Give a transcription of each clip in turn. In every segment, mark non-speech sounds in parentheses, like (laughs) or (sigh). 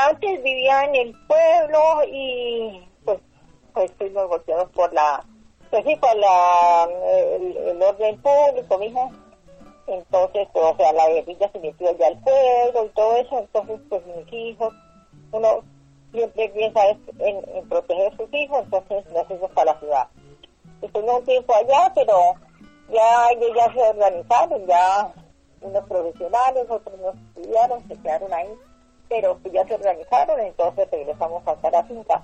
antes vivía en el pueblo y pues, pues fuimos golpeados por la, pues sí, por la, el, orden público, mija. Entonces, pues, o sea, la guerrilla se metió ya al pueblo y todo eso, entonces, pues mis hijos, uno siempre piensa en, proteger a sus hijos, entonces nos fuimos para la ciudad. Estuvimos un tiempo allá, pero ya ellos ya se organizaron, ya unos profesionales, otros no estudiaron, se quedaron ahí, pero ya se organizaron, entonces regresamos a la finca.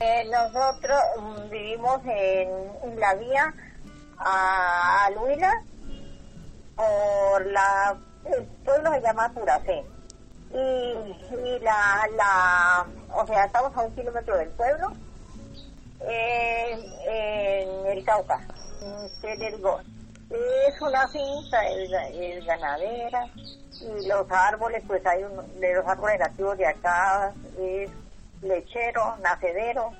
Eh, nosotros mm, vivimos en, la vía a Luila, por la, el pueblo se llama Turacé. Y, la, la, o sea, estamos a un kilómetro del pueblo, en el Cauca, en el es una finca, es, ganadera y los árboles, pues hay de los árboles nativos de acá, es lechero, nacedero.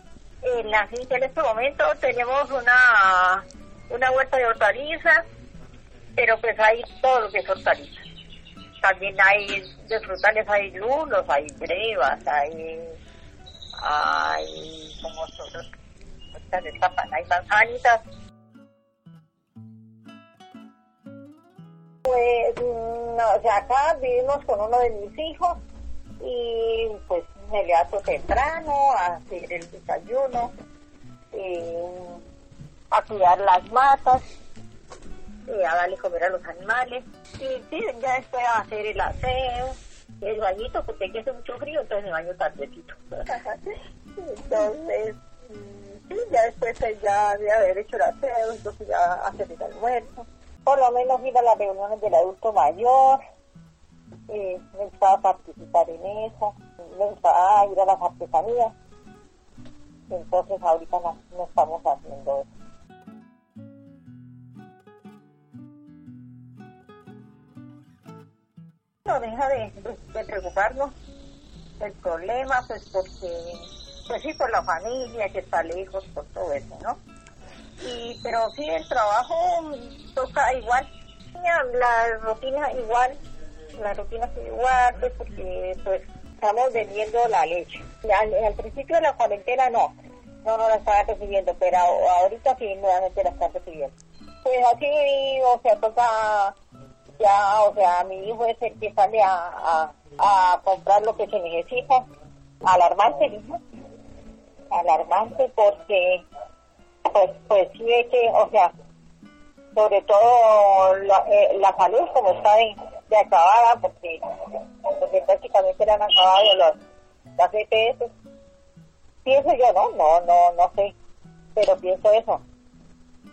En la finca en este momento tenemos una, una huerta de hortalizas, pero pues hay todo lo que es hortalizas. También hay de frutales, hay lulos, hay brevas, hay, hay como son, hay manzanitas Pues, no, o sea, acá vivimos con uno de mis hijos y pues me levanto temprano a hacer el desayuno, a cuidar las matas, a darle comer a los animales. Y sí, ya después a hacer el aseo, el bañito, porque aquí hace mucho frío, entonces me baño tardecito. entonces, mm, sí, ya después ya de haber hecho el aseo, entonces ya hacer el almuerzo por lo menos ir a las reuniones del adulto mayor, eh, me gustaba participar en eso, me gustaba ir a las artesanías. Entonces ahorita no, estamos haciendo eso. No deja de, de, preocuparnos el problema, pues porque, pues sí, por la familia que está lejos, por todo eso, ¿no? Y pero sí el trabajo toca igual la rutina igual la rutina igual pues, porque pues estamos vendiendo la leche. Al, principio de la cuarentena no no no la estaba recibiendo pero ahorita sí nuevamente la está recibiendo. Pues así o sea toca ya o sea mi hijo es el que sale a, a, comprar lo que se necesita alarmante alarmante porque pues, pues sí es que, o sea, sobre todo la, eh, la salud como está de, acabada, porque, porque prácticamente le han acabado los, las EPS. Pienso yo, ¿no? No, no, no sé, pero pienso eso.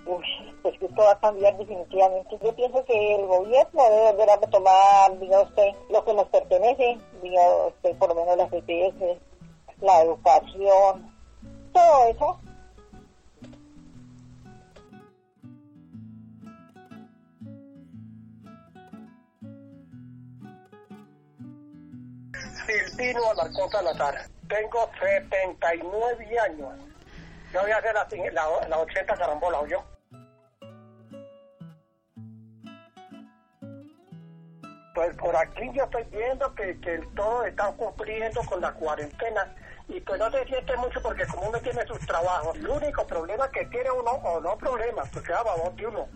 Uf, pues que esto va a cambiar definitivamente. Yo pienso que el gobierno debe volver a retomar, diga usted, lo que nos pertenece, diga usted, por lo menos las EPS, la educación, todo eso Silvino Alarcón Salazar. Tengo 79 años. Yo voy a hacer la, la, 80 carambola, yo. Pues por aquí yo estoy viendo que, que todos están cumpliendo con la cuarentena y pues no se siente mucho porque como uno tiene sus trabajos, el único problema que tiene uno, o no problema, pues queda babón uno,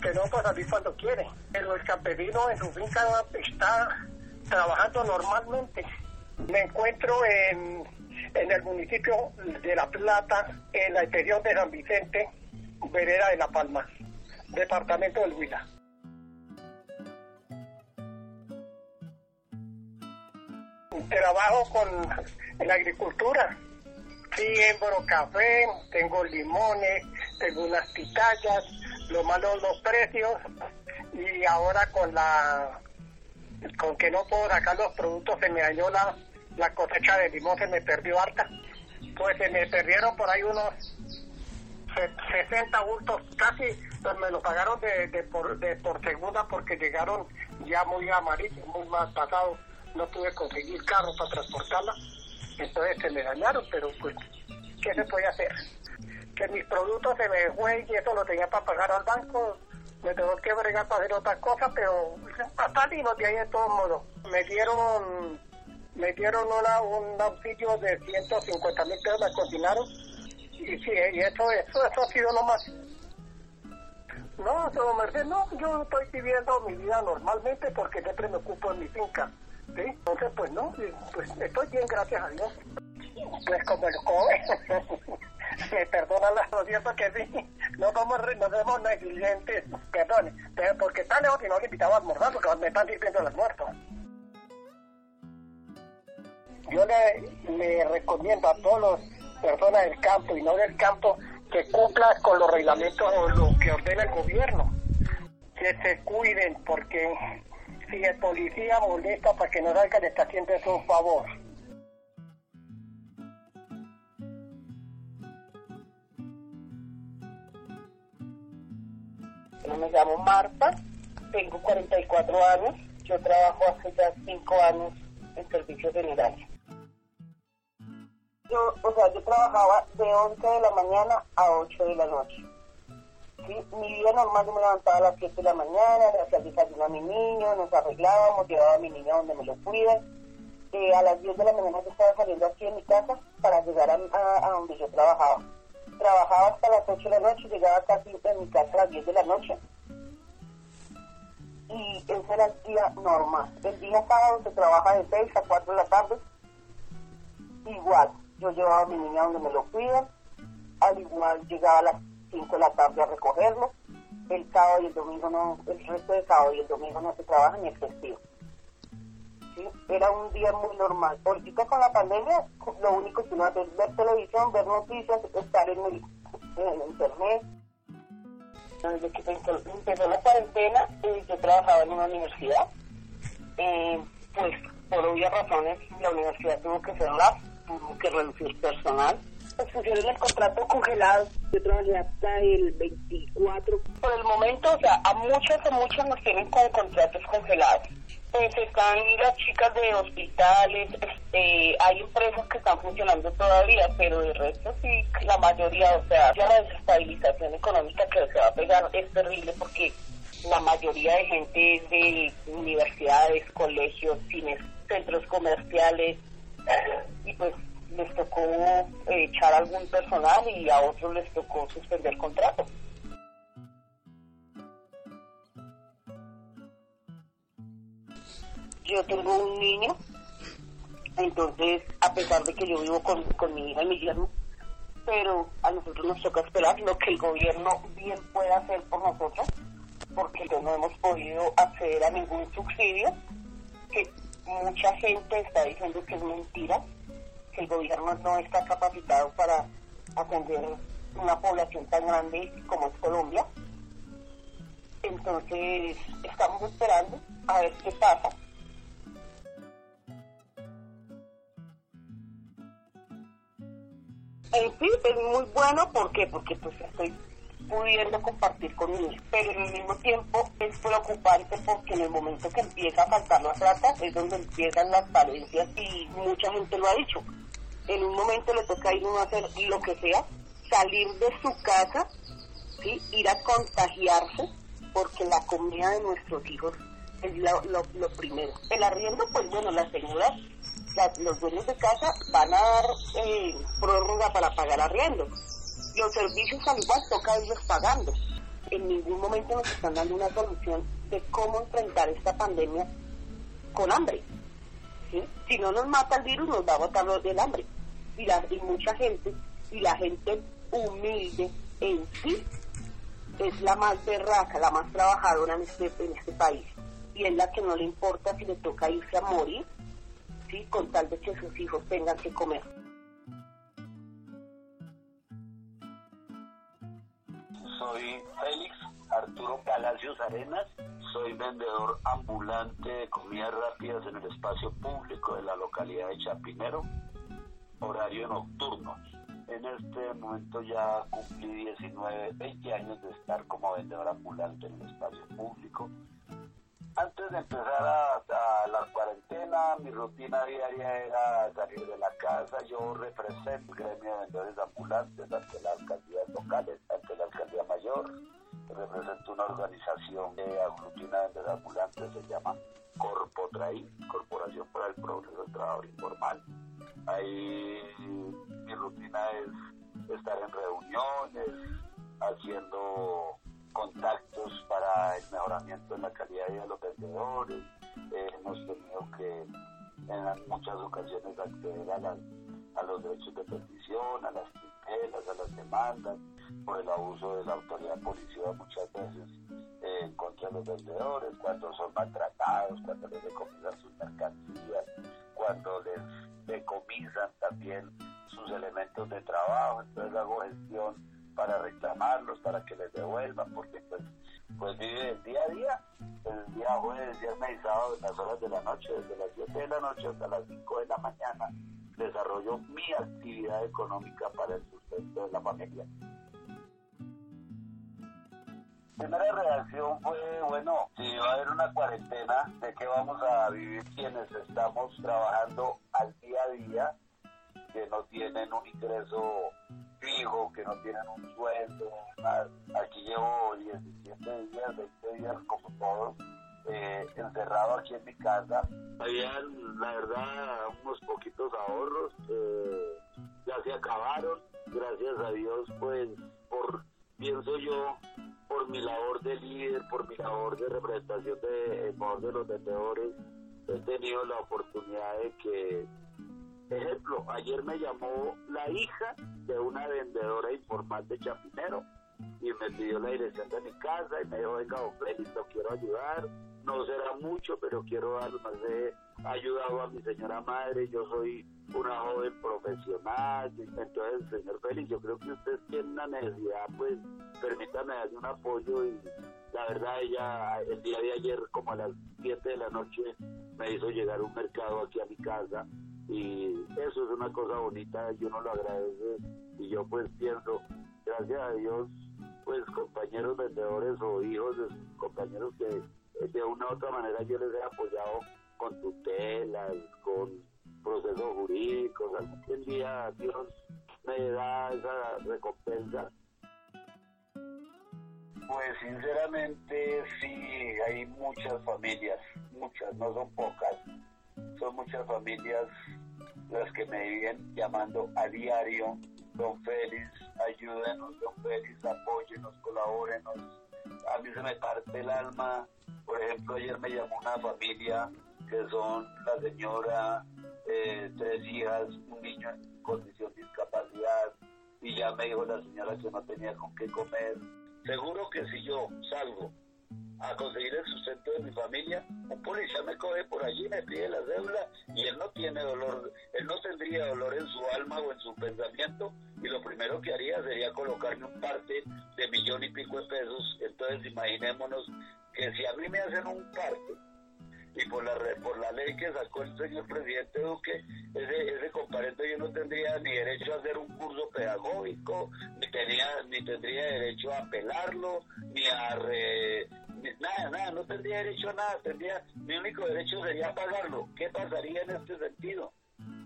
que no puede salir cuando quiere. Pero el campesino en su finca está trabajando normalmente. Me encuentro en, en el municipio de La Plata, en la extensión de San Vicente, vereda de La Palma, departamento del Huila. Trabajo con la agricultura. Siembro café, tengo limones, tengo unas pitayas, lo malo los precios y ahora con la con que no puedo sacar los productos, se me dañó la, la cosecha de limón, se me perdió harta. Pues se me perdieron por ahí unos 60 bultos, casi pues me lo pagaron de, de, por, de por segunda porque llegaron ya muy amarillos, muy más pasados. No pude conseguir carro para transportarla, entonces se me dañaron, pero pues, ¿qué se puede hacer? Que mis productos se me fue y eso lo tenía para pagar al banco, me tengo que bregar para hacer otras cosas, pero hasta salimos de ahí de todos modos. Me dieron me dieron una, un auxilio de 150 mil pesos, me cocinaron. Y sí, y eso, eso, eso ha sido lo más. No, don Mercedes, no, yo estoy viviendo mi vida normalmente porque siempre me ocupo en mi finca. Entonces, pues no, pues estoy bien, gracias a Dios. Pues como el (laughs) me perdona la audiencia que sí, no somos, no somos negligentes, perdone, pero porque está lejos y no le invitaba a almorzar porque me están diciendo el almuerzo. Yo le, le recomiendo a todas las personas del campo y no del campo que cumplan con los reglamentos o lo que ordena el gobierno. Que se cuiden porque si el policía molesta para que no salgan está haciendo eso un favor. Me llamo Marta, tengo 44 años, yo trabajo hace ya 5 años en servicios generales. Yo, o sea, yo trabajaba de 11 de la mañana a 8 de la noche. ¿sí? Mi vida normal yo me levantaba a las 7 de la mañana, le a mi niño, nos arreglábamos, llevaba a mi niño donde me lo cuidan. Eh, a las 10 de la mañana yo estaba saliendo aquí de mi casa para llegar a- a donde yo trabajaba. Trabajaba hasta las 8 de la noche, llegaba casi en mi casa a las 10 de la noche. Y ese era el día normal. El día sábado se trabaja de 6 a 4 de la tarde. Igual, yo llevaba a mi niña donde me lo cuidan. Al igual llegaba a las 5 de la tarde a recogerlo. El sábado y el domingo no, el resto de sábado y el domingo no se trabaja ni el festivo. Era un día muy normal. Ahorita con la pandemia, lo único que uno hace es ver televisión, ver noticias, estar en el, en el internet. Desde que empezó, la cuarentena, eh, yo trabajaba en una universidad. Eh, pues por obvias razones, la universidad tuvo que cerrar, tuvo que reducir personal. Pues pusieron el contrato congelado. Yo trabajé hasta el 24. Por el momento, o sea, a muchas, a muchas nos tienen con contratos congelados. Pues están las chicas de hospitales, este, hay empresas que están funcionando todavía, pero de resto sí, la mayoría, o sea, ya la desestabilización económica que se va a pegar es terrible porque la mayoría de gente es de universidades, colegios, cines, centros comerciales, y pues les tocó eh, echar algún personal y a otros les tocó suspender contrato. Yo tengo un niño, entonces a pesar de que yo vivo con, con mi hija y mi yerno, pero a nosotros nos toca esperar lo que el gobierno bien pueda hacer por nosotros, porque no hemos podido acceder a ningún subsidio, que mucha gente está diciendo que es mentira, que el gobierno no está capacitado para atender una población tan grande como es Colombia. Entonces estamos esperando a ver qué pasa. Fin, es muy bueno ¿por qué? porque pues estoy pudiendo compartir con hija, pero el mismo tiempo es preocupante porque en el momento que empieza a faltar la plata es donde empiezan las falencias y mucha gente lo ha dicho. En un momento le toca ir uno a hacer lo que sea, salir de su casa, ¿sí? ir a contagiarse, porque la comida de nuestros hijos es lo, lo, lo primero. El arriendo, pues bueno, las señoras, los dueños de casa van a dar eh, prórroga para pagar arriendo. Los servicios al igual toca irlos pagando. En ningún momento nos están dando una solución de cómo enfrentar esta pandemia con hambre. Si no nos mata el virus, nos va a botar del hambre. Y, la, y mucha gente, y la gente humilde en sí, es la más berraca, la más trabajadora en este, en este país. Y es la que no le importa si le toca irse a morir, ¿sí? con tal de que sus hijos tengan que comer. Soy Félix Arturo Palacios Arenas, soy vendedor ambulante de comidas rápidas en el espacio público de la localidad de Chapinero, horario nocturno. En este momento ya cumplí 19, 20 años de estar como vendedor ambulante en el espacio público. Antes de empezar a, la cuarentena, mi rutina diaria era salir de la casa. Yo represento el gremio de vendedores ambulantes ante las alcaldías locales, ante la alcaldía mayor, represento una organización que aglutina de ambulantes, se llama Corpotraí, Corporación para el Progreso del Trabajo Informal. Ahí mi rutina es estar en reuniones, haciendo contactos para el mejoramiento en la calidad de vida de los vendedores. Eh, hemos tenido que en muchas ocasiones acceder a, a los derechos de petición, a las a las demandas, por el abuso de la autoridad policial muchas veces eh, contra de los vendedores, cuando son maltratados, cuando les decomisan sus mercancías, cuando les decomisan también sus elementos de trabajo, entonces hago gestión para reclamarlos, para que les devuelvan, porque pues, pues vive el día a día, el día jueves, viernes y sábado en las horas de la noche, desde las 7 de la noche hasta las 5 de la mañana, desarrollo mi actividad económica para el sustento de la familia. Primera reacción fue, bueno, si va a haber una cuarentena, ¿de qué vamos a vivir quienes estamos trabajando al día a día, que no tienen un ingreso fijo, que no tienen un sueldo? Aquí llevo 17 días, 20 días como todos, eh, encerrado aquí en mi casa. Había, la verdad, unos poquitos ahorros, eh, ya se acabaron, gracias a Dios, pues, por, pienso yo, por mi labor de líder, por mi labor de representación de, de los vendedores, he tenido la oportunidad de que, ejemplo, ayer me llamó la hija de una vendedora informal de Chapinero y me pidió la dirección de mi casa y me dijo, venga, don lo quiero ayudar, no será mucho, pero quiero dar más de ayudado a mi señora madre, yo soy una joven profesional, entonces, señor Félix, yo creo que usted tiene una necesidad, pues permítame darle un apoyo. Y la verdad ella el día de ayer como a las 7 de la noche me hizo llegar un mercado aquí a mi casa y eso es una cosa bonita y uno lo agradece y yo pues pienso, gracias a Dios, pues compañeros vendedores o hijos de compañeros que de una u otra manera yo les he apoyado con tutelas, con procesos jurídicos, algún día Dios me da esa recompensa. Pues sinceramente sí, hay muchas familias, muchas, no son pocas, son muchas familias las que me viven llamando a diario, don Félix, ayúdenos, don Félix, apóyenos, colabórenos. A mí se me parte el alma por ejemplo, ayer me llamó una familia que son la señora, eh, tres hijas, un niño en condición de discapacidad, y ya me dijo la señora que no tenía con qué comer. Seguro que si yo salgo a conseguir el sustento de mi familia, un policía me coge por allí, me pide la cédula y él no tiene dolor, él no tendría dolor en su alma o en su pensamiento y lo primero que haría sería colocarme un parte de millón y pico de pesos. Entonces imaginémonos que si a mí me hacen un parte y por la por la ley que sacó el señor presidente Duque, ese, ese comparendo yo no tendría ni derecho a hacer un curso pedagógico, ni tenía, ni tendría derecho a apelarlo, ni a nada, nada, no tendría derecho a nada, tendría, mi único derecho sería pagarlo. ¿Qué pasaría en este sentido?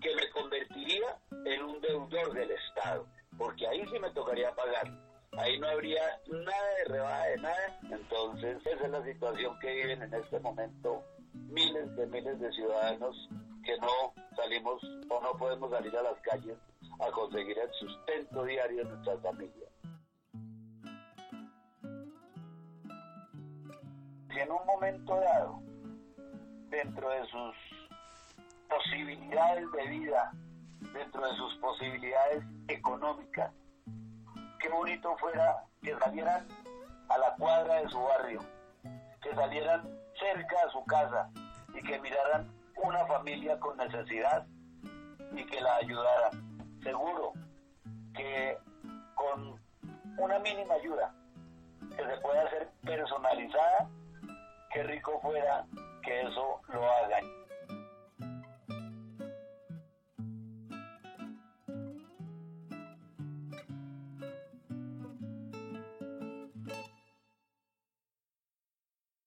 Que me convertiría en un deudor del Estado, porque ahí sí me tocaría pagar ahí no habría nada de rebaja de nada. Entonces, esa es la situación que viven en este momento miles de miles de ciudadanos que no salimos o no podemos salir a las calles a conseguir el sustento diario de nuestras familias. Si en un momento dado, dentro de sus posibilidades de vida, dentro de sus posibilidades económicas, qué bonito fuera que salieran a la cuadra de su barrio, que salieran cerca de su casa y que miraran una familia con necesidad y que la ayudaran. Seguro que con una mínima ayuda que se pueda hacer personalizada, qué rico fuera que eso lo hagan.